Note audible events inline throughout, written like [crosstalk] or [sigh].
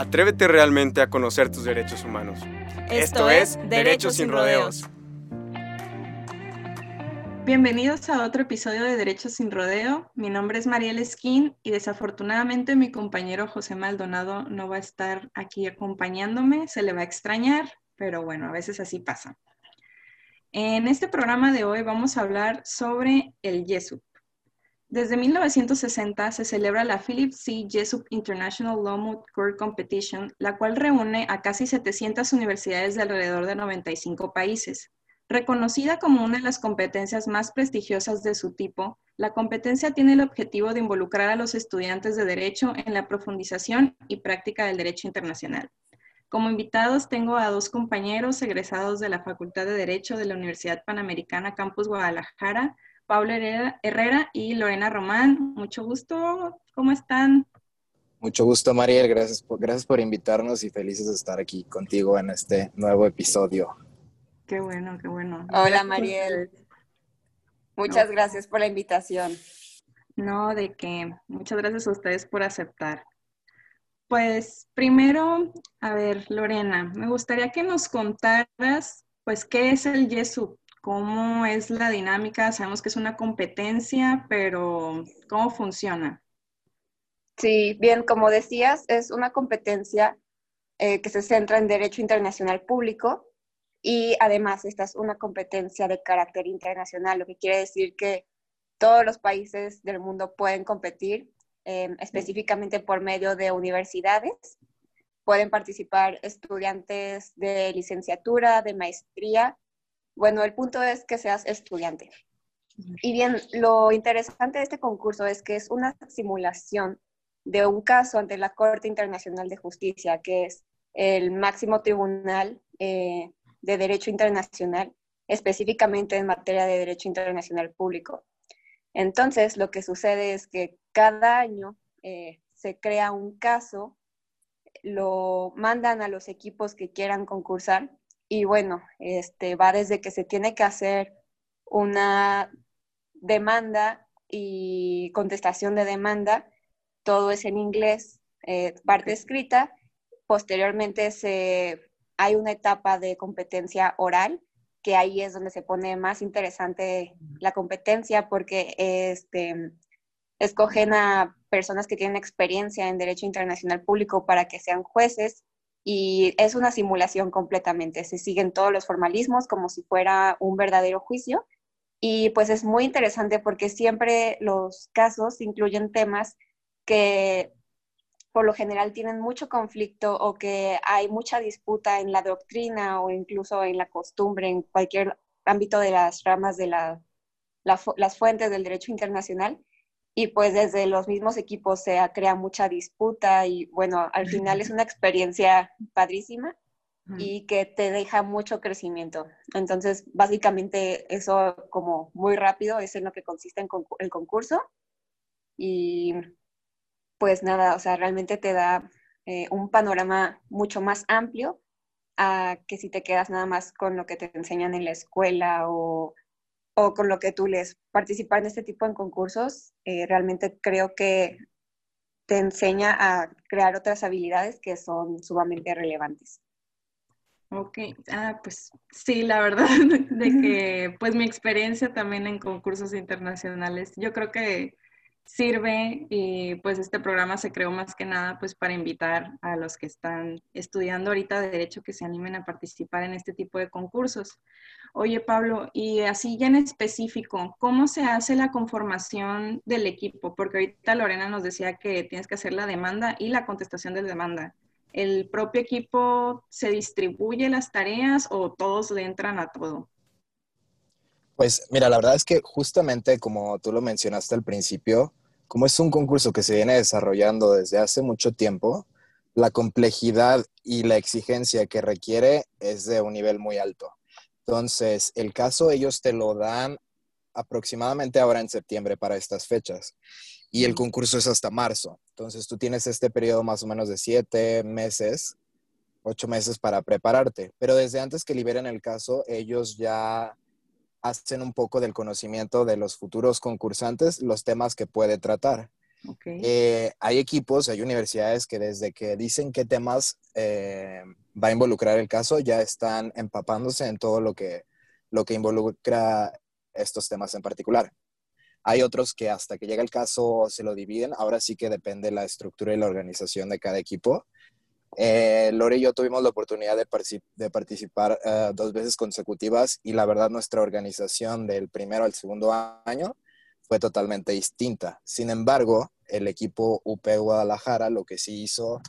Atrévete realmente a conocer tus derechos humanos. Esto, es Derechos sin Rodeos. Bienvenidos a otro episodio de Derechos sin Rodeo. Mi nombre es Mariel Esquín y desafortunadamente mi compañero José Maldonado no va a estar aquí acompañándome. Se le va a extrañar, pero bueno, a veces así pasa. En este programa de hoy vamos a hablar sobre el YESUP. Desde 1960 se celebra la Philip C. Jessup International Law Court Competition, la cual reúne a casi 700 universidades de alrededor de 95 países. Reconocida como una de las competencias más prestigiosas de su tipo, la competencia tiene el objetivo de involucrar a los estudiantes de Derecho en la profundización y práctica del derecho internacional. Como invitados tengo a dos compañeros egresados de la Facultad de Derecho de la Universidad Panamericana Campus Guadalajara, Pablo Herrera y Lorena Román. Mucho gusto, ¿cómo están? Mucho gusto, Mariel. Gracias por, gracias por invitarnos y felices de estar aquí contigo en este nuevo episodio. Qué bueno, qué bueno. Hola, Mariel. Muchas gracias por la invitación. No, de que muchas gracias a ustedes por aceptar. Pues primero, a ver, Lorena, me gustaría que nos contaras, pues, qué es el YESUP, ¿Cómo es la dinámica? Sabemos que es una competencia, pero ¿cómo funciona? Sí, bien, como decías, es una competencia eh, que se centra en derecho internacional público y además esta es una competencia de carácter internacional, lo que quiere decir que todos los países del mundo pueden competir em, específicamente por medio de universidades. Pueden participar estudiantes de licenciatura, de maestría bueno, el punto es que seas estudiante. Y bien, lo interesante de este concurso es que es una simulación de un caso ante la Corte Internacional de Justicia, que es el máximo tribunal eh, de derecho internacional, específicamente en materia de derecho internacional público. Entonces, lo que sucede es que cada año eh, se crea un caso, lo mandan a los equipos que quieran concursar y bueno, este, va desde que se tiene que hacer una demanda y contestación de demanda, todo es en inglés, eh, parte escrita. Posteriormente se, hay una etapa de competencia oral, que ahí es donde se pone más interesante la competencia porque este, escogen a personas que tienen experiencia en derecho internacional público para que sean jueces y es una simulación completamente. Se siguen todos los formalismos como si fuera un verdadero juicio y pues es muy interesante porque siempre los casos incluyen temas que por lo general tienen mucho conflicto o que hay mucha disputa en la doctrina o incluso en la costumbre, en cualquier ámbito de las ramas de las fuentes del derecho internacional y pues desde los mismos equipos se crea mucha disputa y bueno, al final es una experiencia padrísima y que te deja mucho crecimiento. Entonces, básicamente eso como muy rápido es en lo que consiste en el concurso y pues nada, o sea, realmente te da eh, un panorama mucho más amplio a que si te quedas nada más con lo que te enseñan en la escuela o o con lo que tú les participar en este tipo de concursos, eh, realmente creo que te enseña a crear otras habilidades que son sumamente relevantes. Ok, ah, pues sí, la verdad, [laughs] de que pues mi experiencia también en concursos internacionales, yo creo que sirve y pues este programa se creó más que nada pues para invitar a los que están estudiando ahorita de derecho que se animen a participar en este tipo de concursos. Oye Pablo, y así ya en específico, ¿cómo se hace la conformación del equipo? Porque ahorita Lorena nos decía que tienes que hacer la demanda y la contestación de demanda. ¿El propio equipo se distribuye las tareas o todos le entran a todo? Pues mira, la verdad es que justamente como tú lo mencionaste al principio, como es un concurso que se viene desarrollando desde hace mucho tiempo, la complejidad y la exigencia que requiere es de un nivel muy alto. Entonces, el caso ellos te lo dan aproximadamente ahora en septiembre para estas fechas y el concurso es hasta marzo. Entonces, tú tienes este periodo más o menos de siete meses, ocho meses para prepararte. Pero desde antes que liberen el caso, ellos ya hacen un poco del conocimiento de los futuros concursantes, los temas que puede tratar. Eh, hay equipos, hay universidades que desde que dicen qué temas eh, va a involucrar el caso, ya están empapándose en todo lo que, lo que involucra estos temas en particular. Hay otros que hasta que llega el caso se lo dividen. Ahora sí que depende la estructura y la organización de cada equipo. Eh, Lore y yo tuvimos la oportunidad de, participar dos veces consecutivas y la verdad nuestra organización del primero al segundo año fue totalmente distinta. Sin embargo, el equipo UP Guadalajara lo que sí hizo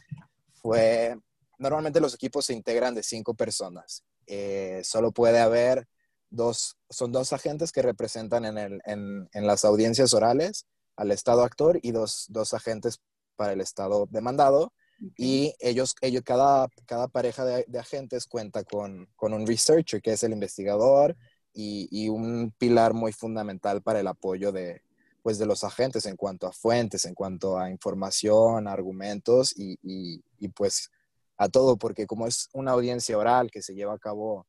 fue, normalmente los equipos se integran de cinco personas. Eh, solo puede haber dos, son dos agentes que representan en, las audiencias orales al Estado actor y dos, agentes para el Estado demandado. Y ellos, ellos cada, cada pareja de, agentes cuenta con, con, un researcher, que es el investigador, y, un pilar muy fundamental para el apoyo de, pues, de los agentes en cuanto a fuentes, en cuanto a información, argumentos y, y, pues a todo, porque como es una audiencia oral que se lleva a cabo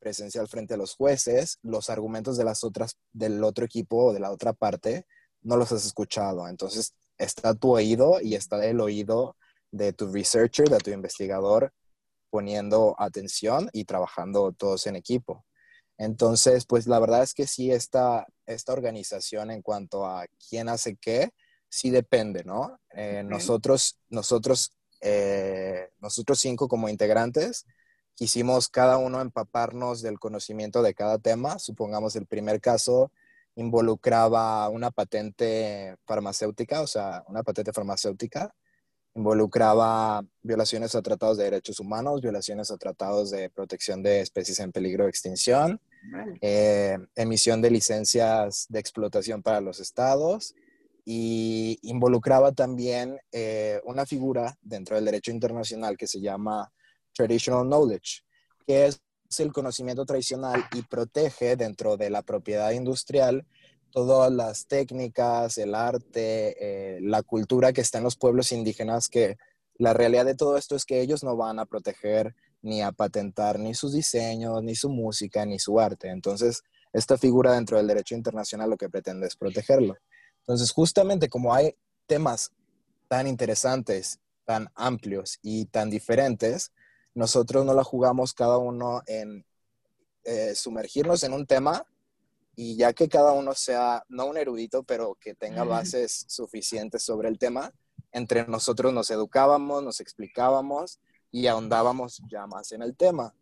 presencial frente a los jueces, los argumentos de las otras, del otro equipo o de la otra parte, no los has escuchado. Entonces está tu oído y está el oído de tu researcher, de tu investigador, poniendo atención y trabajando todos en equipo. Entonces, pues la verdad es que sí, esta, esta organización en cuanto a quién hace qué, sí depende, ¿no? Eh, nosotros, nosotros, eh, nosotros cinco como integrantes, quisimos cada uno empaparnos del conocimiento de cada tema. Supongamos el primer caso involucraba una patente farmacéutica, o sea, una patente farmacéutica involucraba violaciones a tratados de derechos humanos, violaciones a tratados de protección de especies en peligro de extinción, eh, emisión de licencias de explotación para los estados y involucraba también eh, una figura dentro del derecho internacional que se llama Traditional Knowledge, que es el conocimiento tradicional y protege dentro de la propiedad industrial todas las técnicas, el arte, eh, la cultura que está en los pueblos indígenas, que la realidad de todo esto es que ellos no van a proteger ni a patentar ni sus diseños, ni su música, ni su arte. Entonces, esta figura dentro del derecho internacional lo que pretende es protegerlo. Entonces, justamente como hay temas tan interesantes, tan amplios y tan diferentes, nosotros no la jugamos cada uno en eh, sumergirnos en un tema y ya que cada uno sea, no un erudito, pero que tenga bases suficientes sobre el tema, entre nosotros nos educábamos, nos explicábamos y ahondábamos ya más en el tema.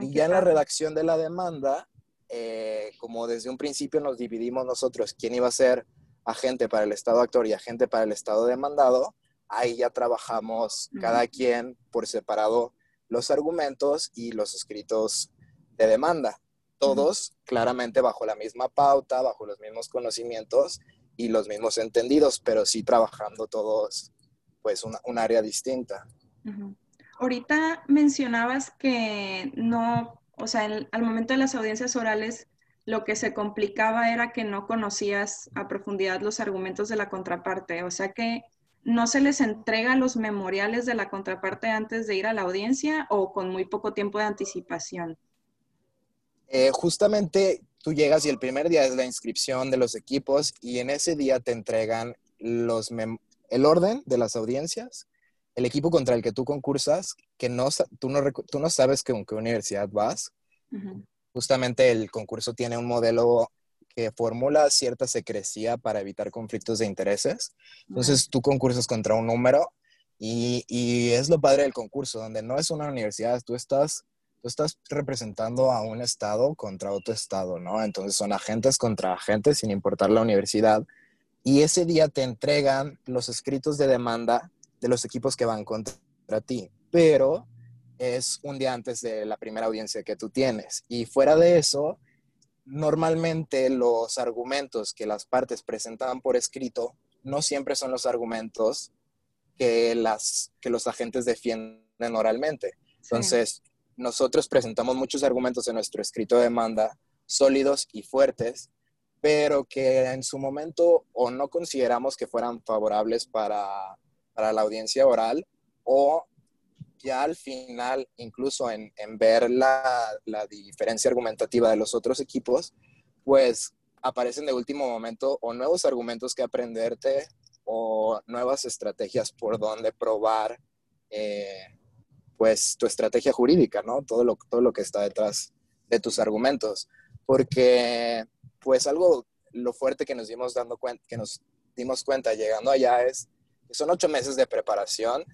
y ya en la redacción de la demanda, eh, como desde un principio nos dividimos nosotros quién iba a ser agente para el Estado actor y agente para el Estado demandado, ahí ya trabajamos cada quien por separado los argumentos y los escritos de demanda todos claramente bajo la misma pauta, bajo los mismos conocimientos y los mismos entendidos, pero sí trabajando todos pues un área distinta. Ahorita mencionabas que no, o sea, al momento de las audiencias orales, lo que se complicaba era que no conocías a profundidad los argumentos de la contraparte, o sea que no se les entrega los memoriales de la contraparte antes de ir a la audiencia o con muy poco tiempo de anticipación. Eh, justamente tú llegas y el primer día es la inscripción de los equipos y en ese día te entregan los el orden de las audiencias, el equipo contra el que tú concursas, que no, tú, no, tú no sabes con qué universidad vas. Justamente el concurso tiene un modelo que formula cierta secrecía para evitar conflictos de intereses. Entonces tú concursas contra un número y, y es lo padre del concurso, donde no es una universidad, tú estás estás representando a un estado contra otro estado, ¿no? Entonces son agentes contra agentes sin importar la universidad. Y ese día te entregan los escritos de demanda de los equipos que van contra ti, pero es un día antes de la primera audiencia que tú tienes. Y fuera de eso, normalmente los argumentos que las partes presentan por escrito no siempre son los argumentos que, las, que los agentes defienden oralmente. Entonces, nosotros presentamos muchos argumentos en nuestro escrito de demanda sólidos y fuertes, pero que en su momento o no consideramos que fueran favorables para, para la audiencia oral o ya al final, incluso en, en ver la, la, diferencia argumentativa de los otros equipos, pues aparecen de último momento o nuevos argumentos que aprenderte o nuevas estrategias por donde probar eh, pues tu estrategia jurídica, ¿no? Todo lo, todo lo que está detrás de tus argumentos. Porque pues algo, lo fuerte que nos dimos, dando cuenta, que nos dimos cuenta llegando allá es que son ocho meses de preparación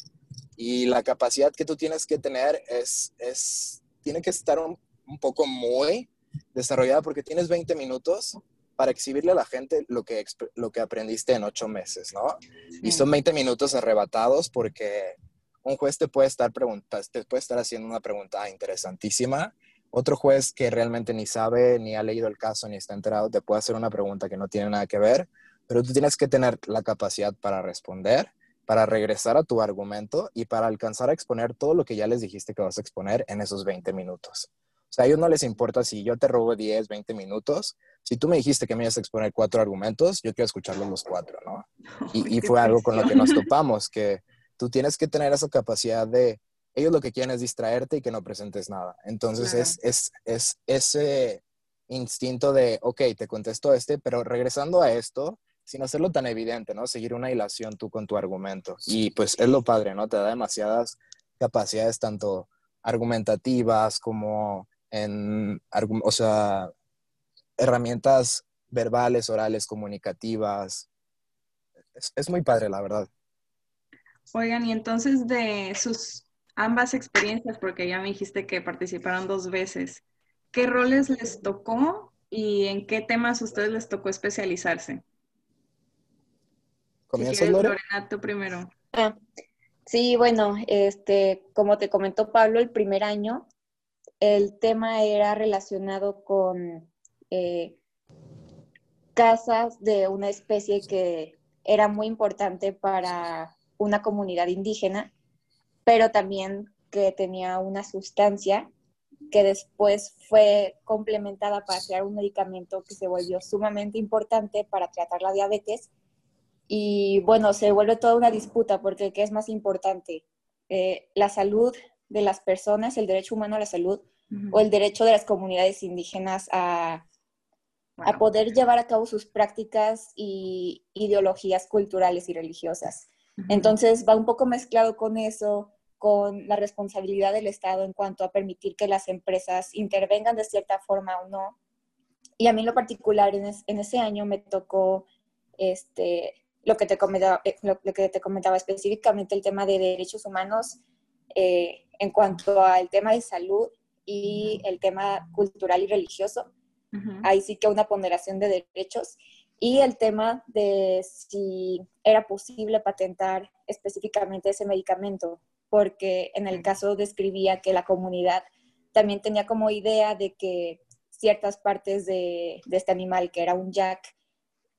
y la capacidad que tú tienes que tener es, es tiene que estar un, un poco muy desarrollada porque tienes 20 minutos para exhibirle a la gente lo que, lo que aprendiste en ocho meses, ¿no? Y son 20 minutos arrebatados porque un juez te puede estar te puede estar haciendo una pregunta interesantísima. Otro juez que realmente ni sabe, ni ha leído el caso, ni está enterado, te puede hacer una pregunta que no tiene nada que ver, pero tú tienes que tener la capacidad para responder, para regresar a tu argumento y para alcanzar a exponer todo lo que ya les dijiste que vas a exponer en esos 20 minutos. O sea, a ellos no les importa si yo te robo 10, 20 minutos. Si tú me dijiste que me ibas a exponer cuatro argumentos, yo quiero escucharlos los cuatro, ¿no? Y, y fue algo con lo que nos topamos, que tú tienes que tener esa capacidad de, ellos lo que quieren es distraerte y que no presentes nada. Entonces es, es, es ese instinto de, ok, te contesto este, pero regresando a esto, sin hacerlo tan evidente, ¿no? Seguir una hilación tú con tu argumento. Y pues es lo padre, ¿no? Te da demasiadas capacidades, tanto argumentativas como en, o sea, herramientas verbales, orales, comunicativas. Es, es muy padre, la verdad. Oigan, y entonces de sus ambas experiencias, porque ya me dijiste que participaron dos veces, ¿qué roles les tocó y en qué temas a ustedes les tocó especializarse? ¿Comienza si Lorena? tú primero. Ah, sí, bueno, este, como te comentó Pablo, el primer año el tema era relacionado con eh, casas de una especie que era muy importante para una comunidad indígena, pero también que tenía una sustancia que después fue complementada para crear un medicamento que se volvió sumamente importante para tratar la diabetes. Y bueno, se vuelve toda una disputa porque ¿qué es más importante? Eh, la salud de las personas, el derecho humano a la salud, o el derecho de las comunidades indígenas a, a poder llevar a cabo sus prácticas y ideologías culturales y religiosas. Entonces va un poco mezclado con eso, con la responsabilidad del Estado en cuanto a permitir que las empresas intervengan de cierta forma o no. Y a mí en lo particular, en, en ese año me tocó este, lo, que te comentaba, eh, lo, que te comentaba específicamente, el tema de derechos humanos eh, en cuanto al tema de salud y el tema cultural y religioso. Ahí sí que una ponderación de derechos y el tema de si era posible patentar específicamente ese medicamento, porque en el caso describía que la comunidad también tenía como idea de que ciertas partes de, este animal, que era un jack,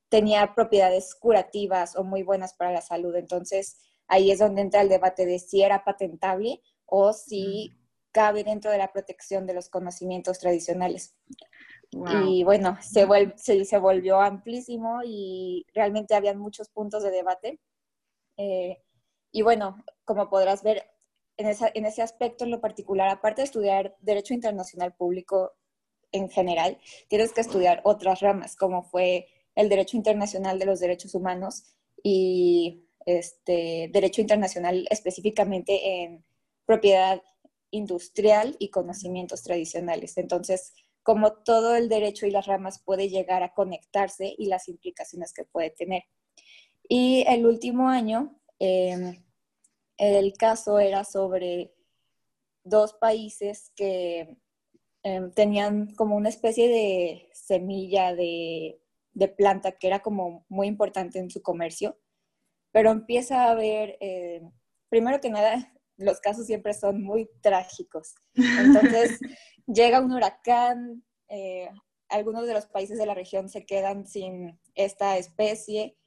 tenía propiedades curativas o muy buenas para la salud. Entonces, ahí es donde entra el debate de si era patentable o si cabe dentro de la protección de los conocimientos tradicionales. Y bueno, se, se, volvió amplísimo y realmente habían muchos puntos de debate. Eh, y bueno, como podrás ver, en, en ese aspecto en lo particular, aparte de estudiar Derecho Internacional Público en general, tienes que estudiar otras ramas, como fue el Derecho Internacional de los Derechos Humanos y este, Derecho Internacional específicamente en propiedad industrial y conocimientos tradicionales. Entonces, como todo el derecho y las ramas puede llegar a conectarse y las implicaciones que puede tener. Y el último año, em, el caso era sobre dos países que em, tenían como una especie de semilla de, planta que era como muy importante en su comercio, pero empieza a haber, em, primero que nada, los casos siempre son muy trágicos. Entonces, [laughs] llega un huracán, eh, algunos de los países de la región se quedan sin esta especie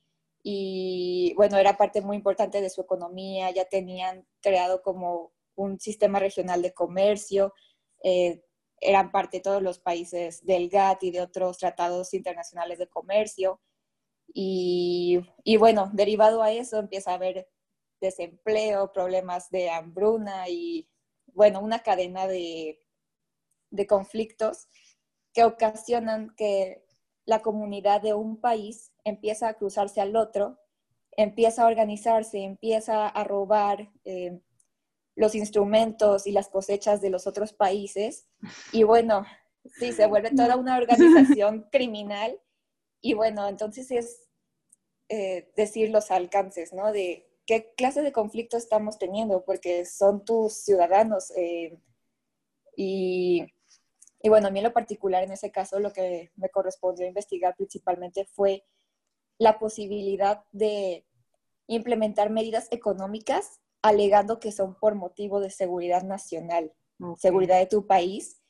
y bueno, era parte muy importante de su economía, ya tenían creado como un sistema regional de comercio, eh, eran parte de todos los países del GATT y de otros tratados internacionales de comercio. Y, y, bueno, derivado a eso empieza a haber desempleo, problemas de hambruna y bueno, una cadena de, de conflictos que ocasionan que la comunidad de un país empieza a cruzarse al otro, empieza a organizarse, empieza a robar eh, los instrumentos y las cosechas de los otros países. Y bueno, sí, se vuelve toda una [laughs] organización criminal. Y bueno, entonces es eh, decir los alcances, ¿no? De qué clase de conflicto estamos teniendo, porque son tus ciudadanos. Eh, y y bueno, a mí en lo particular, en ese caso, lo que me correspondió investigar principalmente fue la posibilidad de implementar medidas económicas alegando que son por motivo de seguridad nacional, seguridad de tu país,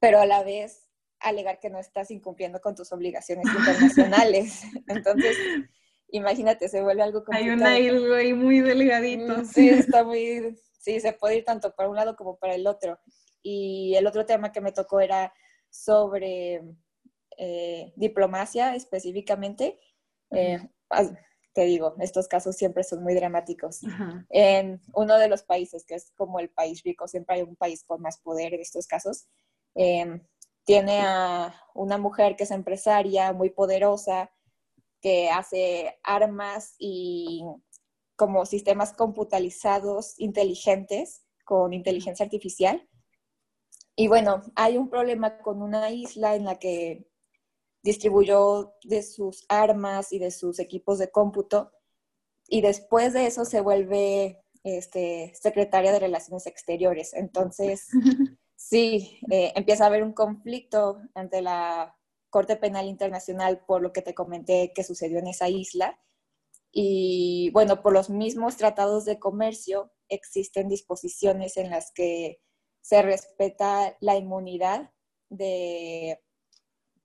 pero a la vez alegar que no estás incumpliendo con tus obligaciones [laughs] internacionales. Entonces, imagínate, se vuelve algo complicado. Hay una hilo ahí muy delgadito. Mm, sí, está muy, sí, se puede ir tanto para un lado como para el otro. Y el otro tema que me tocó era sobre eh, diplomacia específicamente. Eh, te digo, estos casos siempre son muy dramáticos. En uno de los países, que es como el país rico, siempre hay un país con más poder en estos casos, em, tiene a una mujer que es empresaria muy poderosa, que hace armas y como sistemas computalizados inteligentes con inteligencia artificial y bueno, hay un problema con una isla en la que distribuyó de sus armas y de sus equipos de cómputo y después de eso se vuelve este, secretaria de Relaciones Exteriores. Entonces, [laughs] sí, eh, empieza a haber un conflicto ante la Corte Penal Internacional por lo que te comenté que sucedió en esa isla. Y bueno, por los mismos tratados de comercio existen disposiciones en las que se respeta la inmunidad de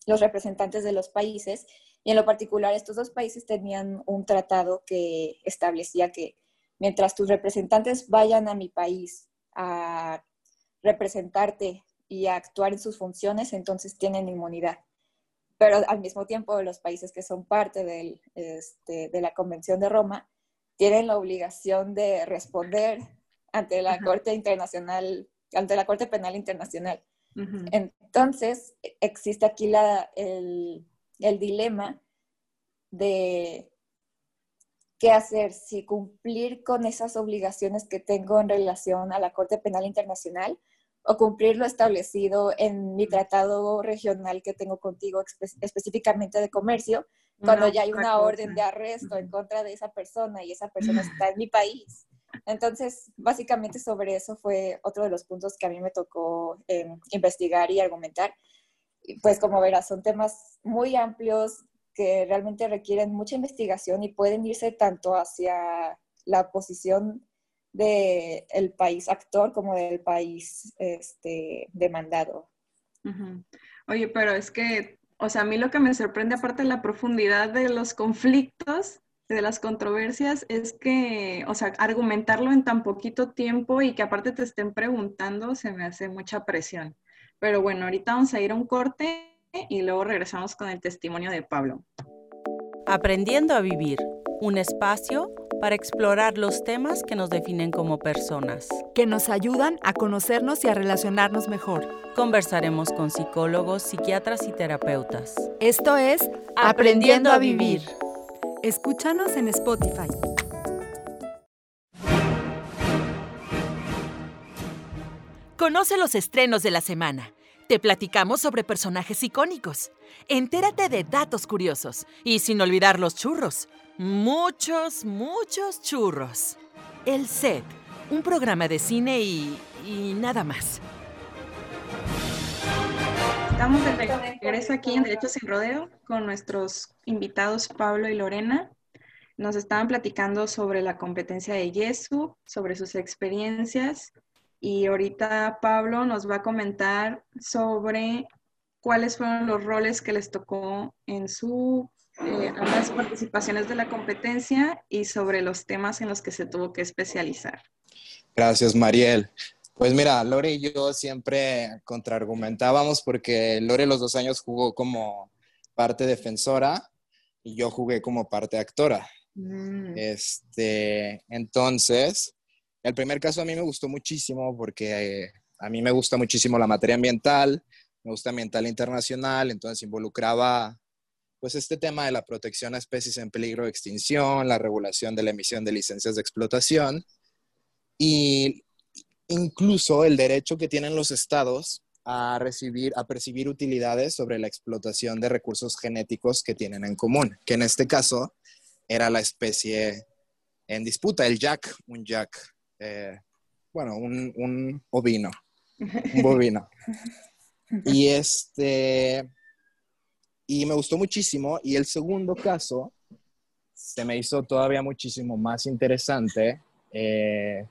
los representantes de los países y en lo particular estos dos países tenían un tratado que establecía que mientras tus representantes vayan a mi país a representarte y a actuar en sus funciones, entonces tienen inmunidad. Pero al mismo tiempo los países que son parte del, este, de la Convención de Roma tienen la obligación de responder ante la Corte Internacional ante la Corte Penal Internacional. Entonces, existe aquí la, el, el dilema de qué hacer, si cumplir con esas obligaciones que tengo en relación a la Corte Penal Internacional o cumplir lo establecido en mi tratado regional que tengo contigo específicamente de comercio, cuando ya hay una orden de arresto en contra de esa persona y esa persona está en mi país. Entonces, básicamente sobre eso fue otro de los puntos que a mí me tocó em, investigar y argumentar. Y pues como verás, son temas muy amplios que realmente requieren mucha investigación y pueden irse tanto hacia la posición del país actor como del país este, demandado. Oye, pero es que, o sea, a mí lo que me sorprende, aparte de la profundidad de los conflictos, de las controversias es que, o sea, argumentarlo en tan poquito tiempo y que aparte te estén preguntando se me hace mucha presión. Pero bueno, ahorita vamos a ir a un corte y luego regresamos con el testimonio de Pablo. Aprendiendo a vivir, un espacio para explorar los temas que nos definen como personas. Que nos ayudan a conocernos y a relacionarnos mejor. Conversaremos con psicólogos, psiquiatras y terapeutas. Esto es Aprendiendo, a vivir. Escúchanos en Spotify. Conoce los estrenos de la semana. Te platicamos sobre personajes icónicos. Entérate de datos curiosos. Y sin olvidar los churros. Muchos, muchos churros. El Set, un programa de cine y, y nada más. Estamos de regreso aquí en Derecho Sin Rodeo con nuestros invitados Pablo y Lorena. Nos estaban platicando sobre la competencia de Yesu, sobre sus experiencias y ahorita Pablo nos va a comentar sobre cuáles fueron los roles que les tocó en su eh, ambas participaciones de la competencia y sobre los temas en los que se tuvo que especializar. Gracias, Mariel. Pues mira, Lore y yo siempre contraargumentábamos porque Lore los dos años jugó como parte defensora y yo jugué como parte actora. Mm. Este, entonces, el primer caso a mí me gustó muchísimo porque eh, a mí me gusta muchísimo la materia ambiental, me gusta ambiental internacional, entonces involucraba pues este tema de la protección a especies en peligro de extinción, la regulación de la emisión de licencias de explotación y incluso el derecho que tienen los estados a recibir, a percibir utilidades sobre la explotación de recursos genéticos que tienen en común, que en este caso era la especie en disputa, el jack, un jack, eh, bueno, un, un ovino, un [laughs] bovino. [laughs] Y este, y me gustó muchísimo. Y el segundo caso se me hizo todavía muchísimo más interesante eh,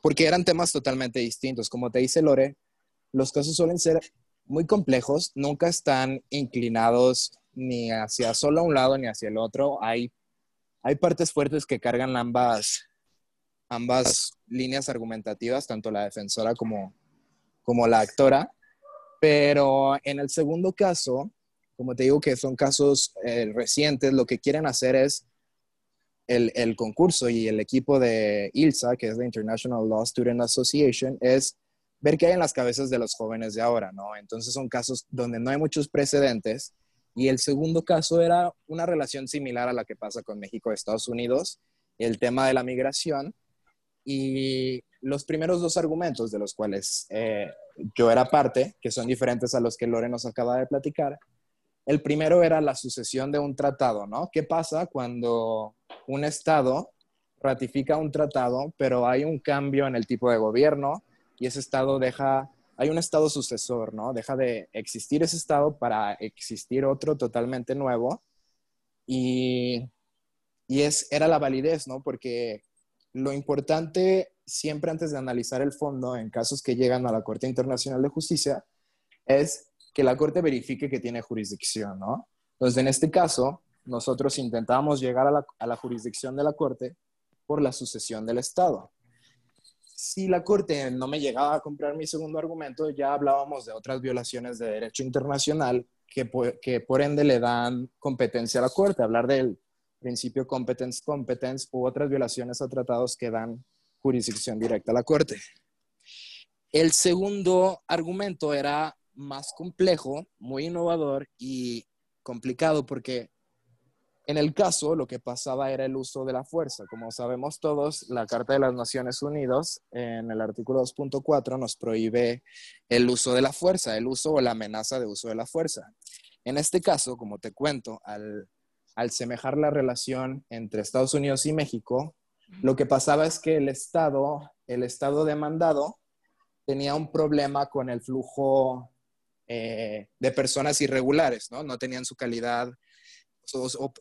porque eran temas totalmente distintos. Como te dice Lore, los casos suelen ser muy complejos, nunca están inclinados ni hacia solo un lado ni hacia el otro. Hay, hay partes fuertes que cargan ambas, ambas líneas argumentativas, tanto la defensora como, como la actora. Pero en el segundo caso, como te digo que son casos eh, recientes, lo que quieren hacer es el, el, concurso y el equipo de ILSA, que es la International Law Student Association, es ver qué hay en las cabezas de los jóvenes de ahora, ¿no? Entonces son casos donde no hay muchos precedentes. Y el segundo caso era una relación similar a la que pasa con México y Estados Unidos, el tema de la migración. Y los primeros dos argumentos de los cuales eh, yo era parte, que son diferentes a los que Lore nos acaba de platicar, el primero era la sucesión de un tratado, ¿no? ¿Qué pasa cuando un Estado ratifica un tratado, pero hay un cambio en el tipo de gobierno y ese Estado deja, hay un Estado sucesor, ¿no? Deja de existir ese Estado para existir otro totalmente nuevo y, y es, era la validez, ¿no? Porque lo importante siempre antes de analizar el fondo en casos que llegan a la Corte Internacional de Justicia es que la Corte verifique que tiene jurisdicción, ¿no? Entonces, en este caso, nosotros intentamos llegar a la, jurisdicción de la Corte por la sucesión del Estado. Si la Corte no me llegaba a comprar mi segundo argumento, ya hablábamos de otras violaciones de derecho internacional que, que por ende le dan competencia a la Corte, hablar del principio competence competence u otras violaciones a tratados que dan jurisdicción directa a la Corte. El segundo argumento era más complejo, muy innovador y complicado porque en el caso lo que pasaba era el uso de la fuerza. Como sabemos todos, la Carta de las Naciones Unidas en el artículo 2.4 nos prohíbe el uso de la fuerza, el uso o la amenaza de uso de la fuerza. En este caso, como te cuento, al, al semejar la relación entre Estados Unidos y México, lo que pasaba es que el Estado, el Estado demandado, tenía un problema con el flujo eh, de personas irregulares, ¿no? No tenían su calidad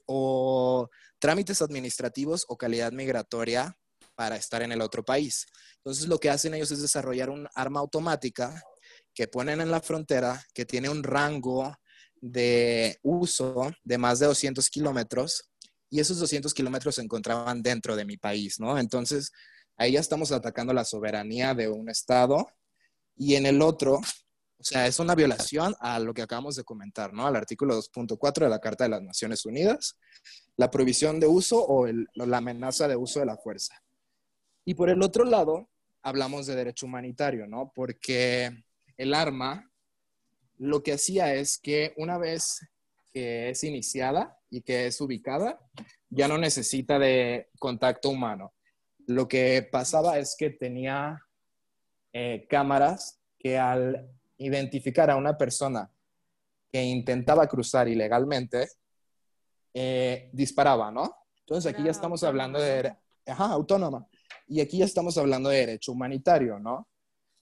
o, trámites administrativos o calidad migratoria para estar en el otro país. Entonces lo que hacen ellos es desarrollar un arma automática que ponen en la frontera que tiene un rango de uso de más de 200 kilómetros y esos 200 kilómetros se encontraban dentro de mi país, ¿no? Entonces ahí ya estamos atacando la soberanía de un estado y en el otro o sea, es una violación a lo que acabamos de comentar, ¿no? Al artículo 2.4 de la Carta de las Naciones Unidas, la prohibición de uso o la amenaza de uso de la fuerza. Y por el otro lado, hablamos de derecho humanitario, ¿no? Porque el arma lo que hacía es que una vez que es iniciada y que es ubicada, ya no necesita de contacto humano. Lo que pasaba es que tenía eh, cámaras que al identificar a una persona que intentaba cruzar ilegalmente, eh, disparaba, ¿no? Entonces aquí ya estamos hablando de... Ajá, autónoma. Y aquí ya estamos hablando de derecho humanitario, ¿no?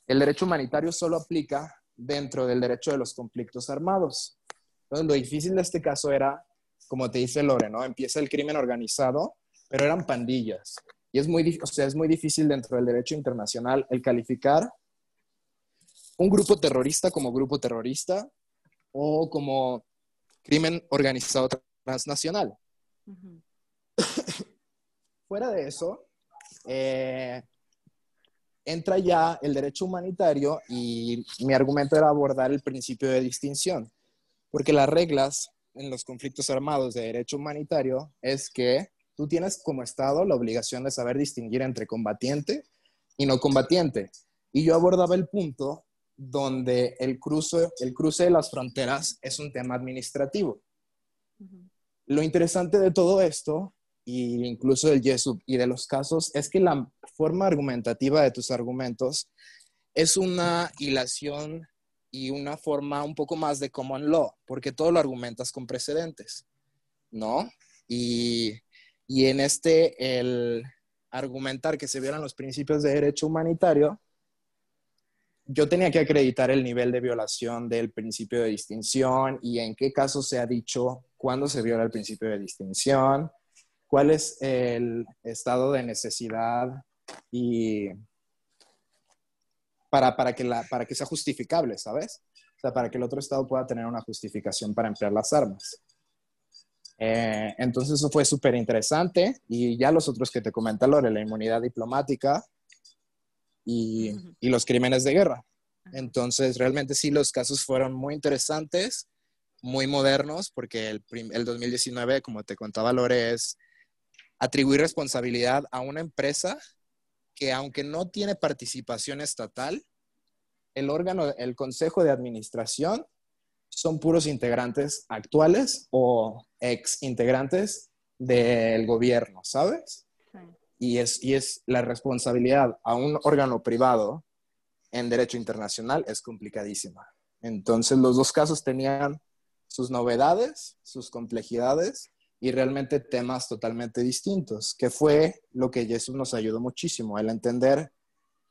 El derecho humanitario solo aplica dentro del derecho de los conflictos armados. Entonces lo difícil de este caso era, como te dice Lore, ¿no? Empieza el crimen organizado, pero eran pandillas. Y es muy, o sea, es muy difícil dentro del derecho internacional el calificar un grupo terrorista como grupo terrorista o como crimen organizado transnacional. [laughs] Fuera de eso, eh, entra ya el derecho humanitario y mi argumento era abordar el principio de distinción, porque las reglas en los conflictos armados de derecho humanitario es que tú tienes como Estado la obligación de saber distinguir entre combatiente y no combatiente. Y yo abordaba el punto donde el cruce, el cruce de las fronteras es un tema administrativo. Lo interesante de todo esto, y incluso del YESUB y de los casos, es que la forma argumentativa de tus argumentos es una hilación y una forma un poco más de common law, porque todo lo argumentas con precedentes, ¿no? Y, y en este, el argumentar que se violan los principios de derecho humanitario, yo tenía que acreditar el nivel de violación del principio de distinción y en qué caso se ha dicho cuándo se viola el principio de distinción, cuál es el estado de necesidad y para, para, que, la, para que sea justificable, ¿sabes? O sea, para que el otro Estado pueda tener una justificación para emplear las armas. Eh, entonces eso fue súper interesante y ya los otros que te comenta Lore, la inmunidad diplomática y, y, los crímenes de guerra. Entonces realmente sí los casos fueron muy interesantes, muy modernos, porque el, el 2019, como te contaba Lore, es atribuir responsabilidad a una empresa que aunque no tiene participación estatal, el órgano, el consejo de administración son puros integrantes actuales o ex integrantes del gobierno, ¿sabes? Y, es, y es la responsabilidad a un órgano privado en derecho internacional es complicadísima. Entonces los dos casos tenían sus novedades, sus complejidades y realmente temas totalmente distintos, que fue lo que Jesús nos ayudó muchísimo, el entender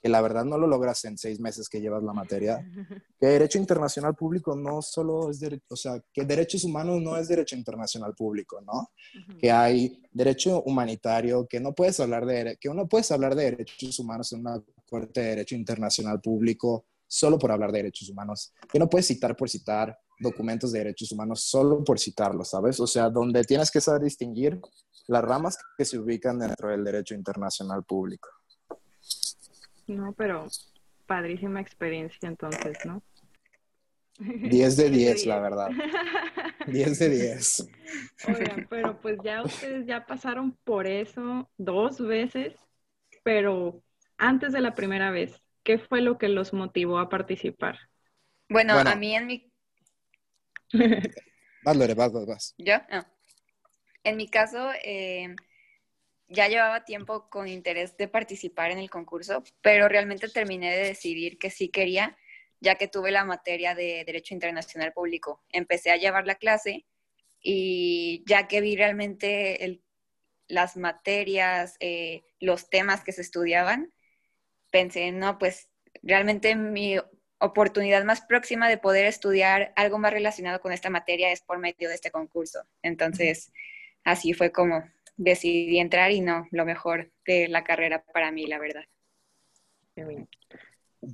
que la verdad no lo logras en seis meses que llevas la materia, [laughs] que derecho internacional público no solo es derecho, o sea, que derechos humanos no es derecho internacional público, ¿no? Que hay derecho humanitario, que no puedes hablar de, que uno puedes hablar de derechos humanos en una corte de derecho internacional público solo por hablar de derechos humanos, que no puedes citar por citar, documentos de derechos humanos solo por citarlos, ¿sabes? O sea, donde tienes que saber distinguir las ramas que se ubican dentro del derecho internacional público. No, pero padrísima experiencia entonces, ¿no? 10 de [laughs] 10, la verdad. [laughs] 10 de 10. Oigan, pero pues ya ustedes ya pasaron por eso dos veces, pero antes de la primera vez, ¿qué fue lo que los motivó a participar? Bueno, a mí en mi [laughs] vas, Lore, vas, vas, vas. ¿Yo? Ah. En mi caso, eh, ya llevaba tiempo con interés de participar en el concurso, pero realmente terminé de decidir que sí quería, ya que tuve la materia de Derecho Internacional Público. Empecé a llevar la clase y ya que vi realmente las materias, eh, los temas que se estudiaban, pensé, no, pues realmente mi oportunidad más próxima de poder estudiar algo más relacionado con esta materia es por medio de este concurso. Entonces, así fue como decidí entrar y no, lo mejor de la carrera para mí, la verdad.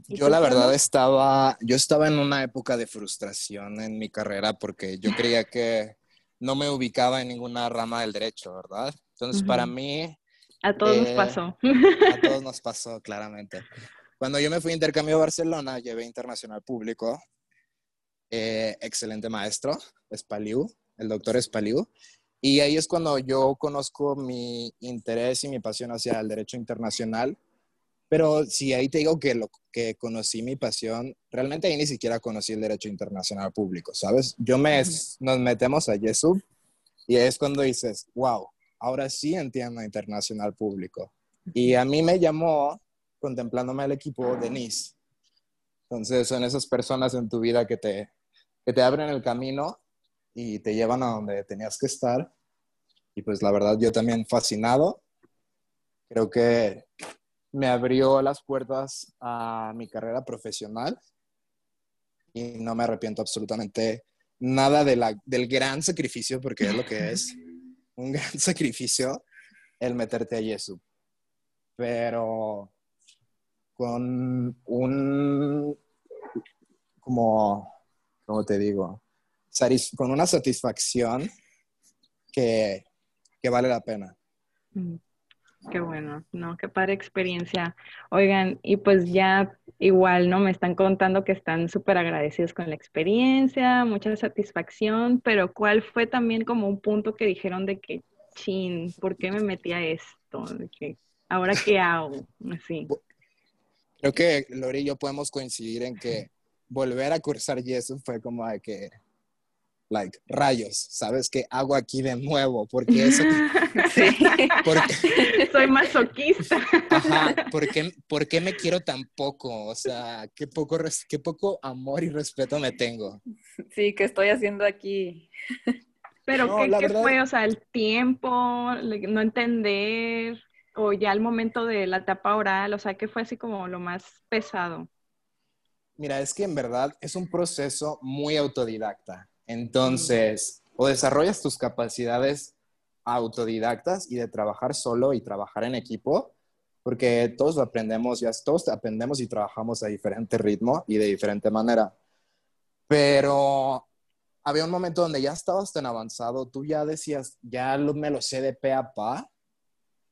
Yo la verdad estaba, yo estaba en una época de frustración en mi carrera porque yo creía que no me ubicaba en ninguna rama del derecho, ¿verdad? Entonces, para mí... A todos nos eh, pasó. A todos [laughs] nos pasó, claramente. Cuando yo me fui a intercambio a Barcelona, llevé internacional público. Eh, excelente maestro, Espaliu, el doctor Espaliu. Y ahí es cuando yo conozco mi interés y mi pasión hacia el derecho internacional. Pero si ahí te digo que lo que conocí mi pasión, realmente ahí ni siquiera conocí el derecho internacional público, ¿sabes? Yo me, nos metemos a Yesub y es cuando dices, wow, ahora sí entiendo internacional público. Y a mí me llamó contemplándome al equipo de Nice. Entonces son esas personas en tu vida que te, que te abren el camino y te llevan a donde tenías que estar. Y pues la verdad yo también fascinado. Creo que me abrió las puertas a mi carrera profesional y no me arrepiento absolutamente nada de la, del gran sacrificio, porque es lo que es, [laughs] un gran sacrificio el meterte a Jesús. Pero con un, como, ¿cómo te digo? con una satisfacción que, que vale la pena. Mm, Qué bueno, no, qué padre experiencia. Oigan, y pues ya igual, ¿no? Me están contando que están súper agradecidos con la experiencia, mucha satisfacción, pero ¿cuál fue también como un punto que dijeron de que, chin, ¿por qué me metí a esto? De que, ¿ahora qué hago? Así. Creo que Lori y yo podemos coincidir en que volver a cursar yeso fue como de que, like, rayos, ¿sabes qué hago aquí de nuevo? Porque eso... [laughs] Sí. porque- [laughs] Soy masoquista. Ajá, ¿por qué, por qué me quiero tan poco? O sea, qué poco, res- qué poco amor y respeto me tengo. Sí, ¿qué estoy haciendo aquí? [laughs] Pero No, ¿qué, la qué verdad- fue? O sea, el tiempo, no entender, o ya el momento de la etapa oral, o sea, ¿qué fue así como lo más pesado? Mira, es que en verdad es un proceso muy autodidacta. Entonces, o desarrollas tus capacidades autodidactas y de trabajar solo y trabajar en equipo, porque todos aprendemos, ya todos aprendemos y trabajamos a diferente ritmo y de diferente manera. Pero había un momento donde ya estabas tan avanzado, tú ya decías, ya me lo sé de pe a pa,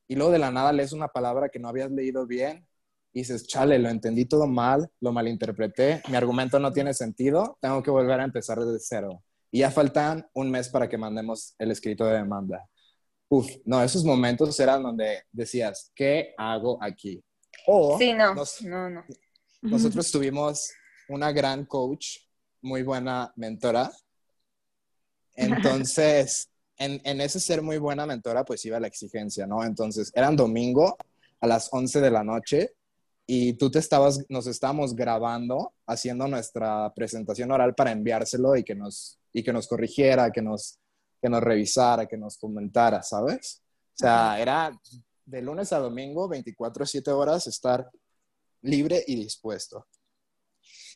y luego de la nada lees una palabra que no habías leído bien y dices, chale, lo entendí todo mal, lo malinterpreté, mi argumento no tiene sentido, tengo que volver a empezar desde cero. Y ya faltan un mes para que mandemos el escrito de demanda. Uf, no, esos momentos eran donde decías, ¿qué hago aquí? O Sí, no, nos- no, no. nosotros tuvimos una gran coach, muy buena mentora. Entonces, [laughs] en, en ese ser muy buena mentora, pues iba la exigencia, ¿no? Entonces, eran domingo a las 11 de la noche y tú te estabas, nos estábamos grabando haciendo nuestra presentación oral para enviárselo y que nos, y que nos corrigiera, que nos, que nos revisara, que nos comentara, ¿sabes? O sea, era de lunes a domingo, 24 a 7 horas, estar libre y dispuesto.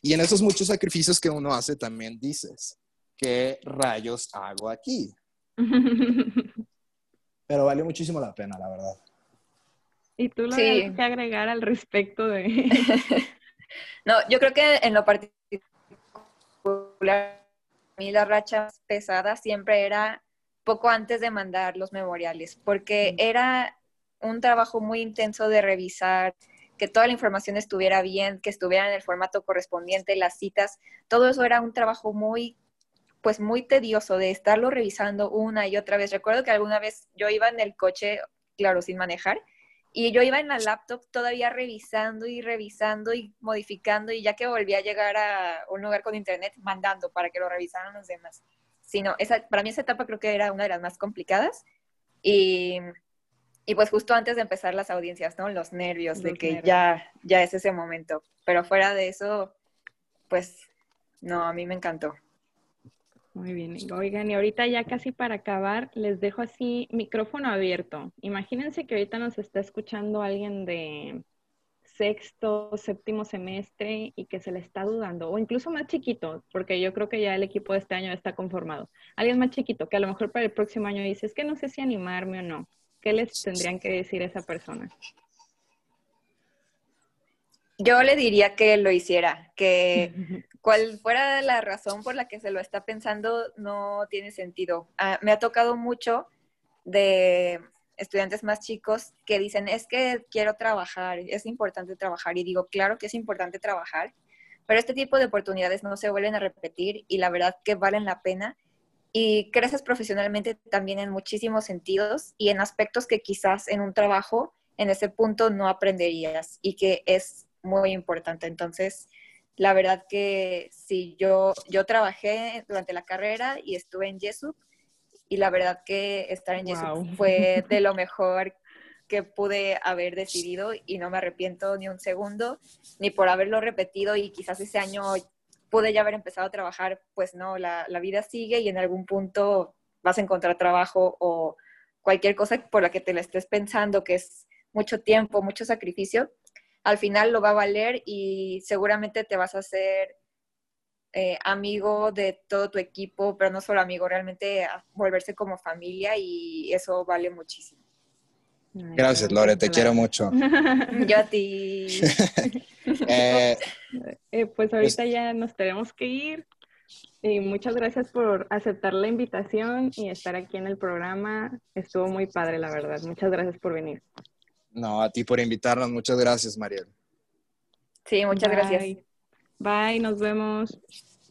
Y en esos muchos sacrificios que uno hace, también dices, ¿qué rayos hago aquí? [laughs] Pero valió muchísimo la pena, la verdad. ¿Y tú lo Sí. tienes que agregar al respecto de... [laughs] No, yo creo que en lo particular, a mí la racha pesada siempre era poco antes de mandar los memoriales, porque era un trabajo muy intenso de revisar que toda la información estuviera bien, que estuviera en el formato correspondiente, las citas, todo eso era un trabajo muy, pues muy tedioso de estarlo revisando una y otra vez. Recuerdo que alguna vez yo iba en el coche, claro, sin manejar, y yo iba en la laptop todavía revisando y revisando y modificando y ya que volví a llegar a un lugar con internet, mandando para que lo revisaran los demás. Sí, no, esa, para mí esa etapa creo que era una de las más complicadas y, y pues justo antes de empezar las audiencias, ¿no? Los nervios de Los que nervios. ya, ya es ese momento. Pero fuera de eso, pues no, a mí me encantó. Muy bien. Oigan, y ahorita ya casi para acabar, les dejo así micrófono abierto. Imagínense que ahorita nos está escuchando alguien de sexto, séptimo semestre y que se le está dudando, o incluso más chiquito, porque yo creo que ya el equipo de este año está conformado. Alguien más chiquito que a lo mejor para el próximo año dice, es que no sé si animarme o no. ¿Qué les tendrían que decir esa persona? Yo le diría que lo hiciera, que [laughs] cual fuera la razón por la que se lo está pensando, no tiene sentido. Ah, me ha tocado mucho de estudiantes más chicos que dicen, es que quiero trabajar, es importante trabajar. Y digo, claro que es importante trabajar, pero este tipo de oportunidades no se vuelven a repetir y la verdad que valen la pena. Y creces profesionalmente también en muchísimos sentidos y en aspectos que quizás en un trabajo en ese punto no aprenderías y que es muy importante. Entonces, la verdad que sí, yo, yo trabajé durante la carrera y estuve en Yesup y la verdad que estar en Wow. fue [laughs] de lo mejor que pude haber decidido y no me arrepiento ni un segundo, ni por haberlo repetido y quizás ese año pude ya haber empezado a trabajar, pues no, la, la vida sigue y en algún punto vas a encontrar trabajo o cualquier cosa por la que te la estés pensando, que es mucho tiempo, mucho sacrificio, al final lo va a valer y seguramente te vas a hacer eh, amigo de todo tu equipo, pero no solo amigo, realmente a volverse como familia y eso vale muchísimo. Gracias, Lore, te quiero mucho. palabras. Yo a ti. [laughs] Eh, Eh, pues ahorita ya nos tenemos que ir. Y muchas gracias por aceptar la invitación y estar aquí en el programa. Estuvo muy padre, la verdad. Muchas gracias por venir. No, a ti por invitarnos. Muchas gracias, Mariel. Sí, muchas Bye. gracias. Bye, nos vemos.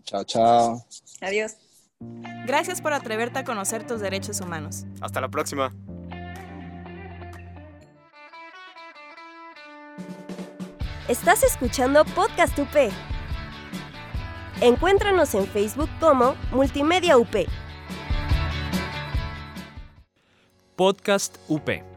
Chao, chao. Adiós. Gracias por atreverte a conocer tus derechos humanos. Hasta la próxima. Estás escuchando Podcast UP. Encuéntranos en Facebook como Multimedia UP. Podcast UP.